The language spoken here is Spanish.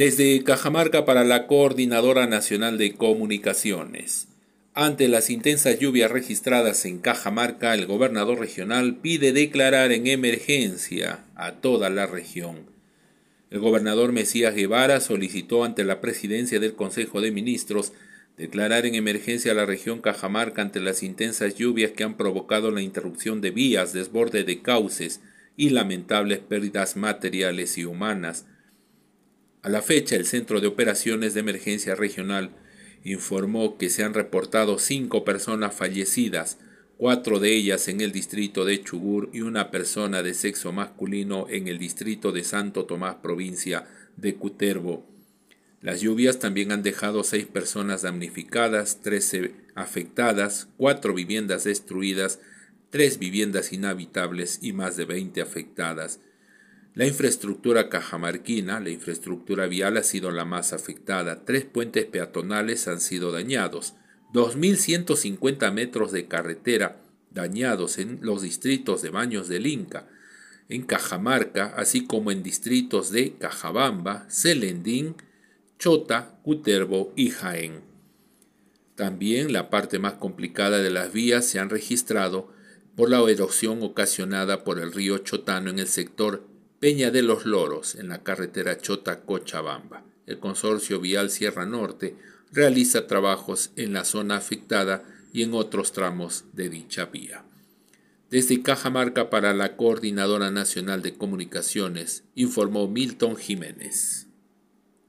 Desde Cajamarca para la Coordinadora Nacional de Comunicaciones. Ante las intensas lluvias registradas en Cajamarca, el gobernador regional pide declarar en emergencia a toda la región. El gobernador Mesías Guevara solicitó ante la presidencia del Consejo de Ministros declarar en emergencia a la región Cajamarca ante las intensas lluvias que han provocado la interrupción de vías, desborde de cauces y lamentables pérdidas materiales y humanas a la fecha, el Centro de Operaciones de Emergencia Regional informó que se han reportado cinco personas fallecidas, cuatro de ellas en el distrito de Chubur y una persona de sexo masculino en el distrito de Santo Tomás, provincia de Cutervo. Las lluvias también han dejado seis personas damnificadas, trece afectadas, cuatro viviendas destruidas, tres viviendas inhabitables y más de veinte afectadas. La infraestructura cajamarquina, la infraestructura vial ha sido la más afectada. Tres puentes peatonales han sido dañados. 2.150 metros de carretera dañados en los distritos de Baños del Inca, en Cajamarca, así como en distritos de Cajabamba, Celendín, Chota, Cutervo y Jaén. También la parte más complicada de las vías se han registrado por la erosión ocasionada por el río Chotano en el sector Peña de los Loros, en la carretera Chota-Cochabamba. El consorcio vial Sierra Norte realiza trabajos en la zona afectada y en otros tramos de dicha vía. Desde Cajamarca para la Coordinadora Nacional de Comunicaciones, informó Milton Jiménez.